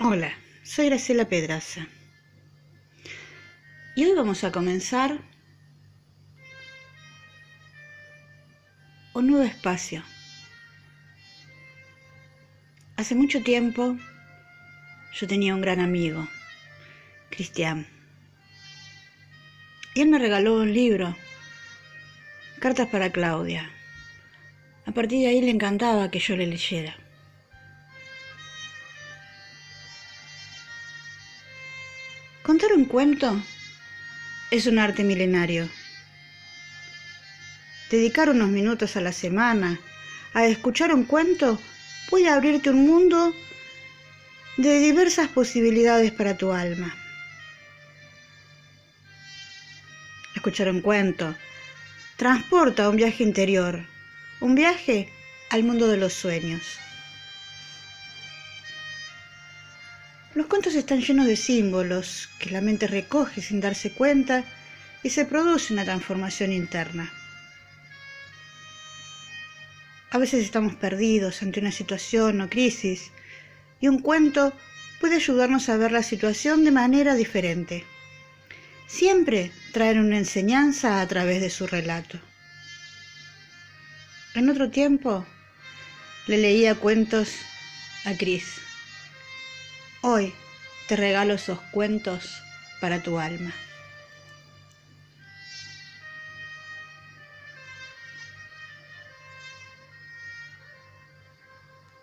Hola, soy Graciela Pedraza. Y hoy vamos a comenzar un nuevo espacio. Hace mucho tiempo yo tenía un gran amigo, Cristian. Y él me regaló un libro, Cartas para Claudia. A partir de ahí le encantaba que yo le leyera. Contar un cuento es un arte milenario. Dedicar unos minutos a la semana a escuchar un cuento puede abrirte un mundo de diversas posibilidades para tu alma. Escuchar un cuento transporta un viaje interior, un viaje al mundo de los sueños. Los cuentos están llenos de símbolos que la mente recoge sin darse cuenta y se produce una transformación interna. A veces estamos perdidos ante una situación o crisis y un cuento puede ayudarnos a ver la situación de manera diferente. Siempre traer una enseñanza a través de su relato. En otro tiempo le leía cuentos a Cris. Hoy te regalo esos cuentos para tu alma.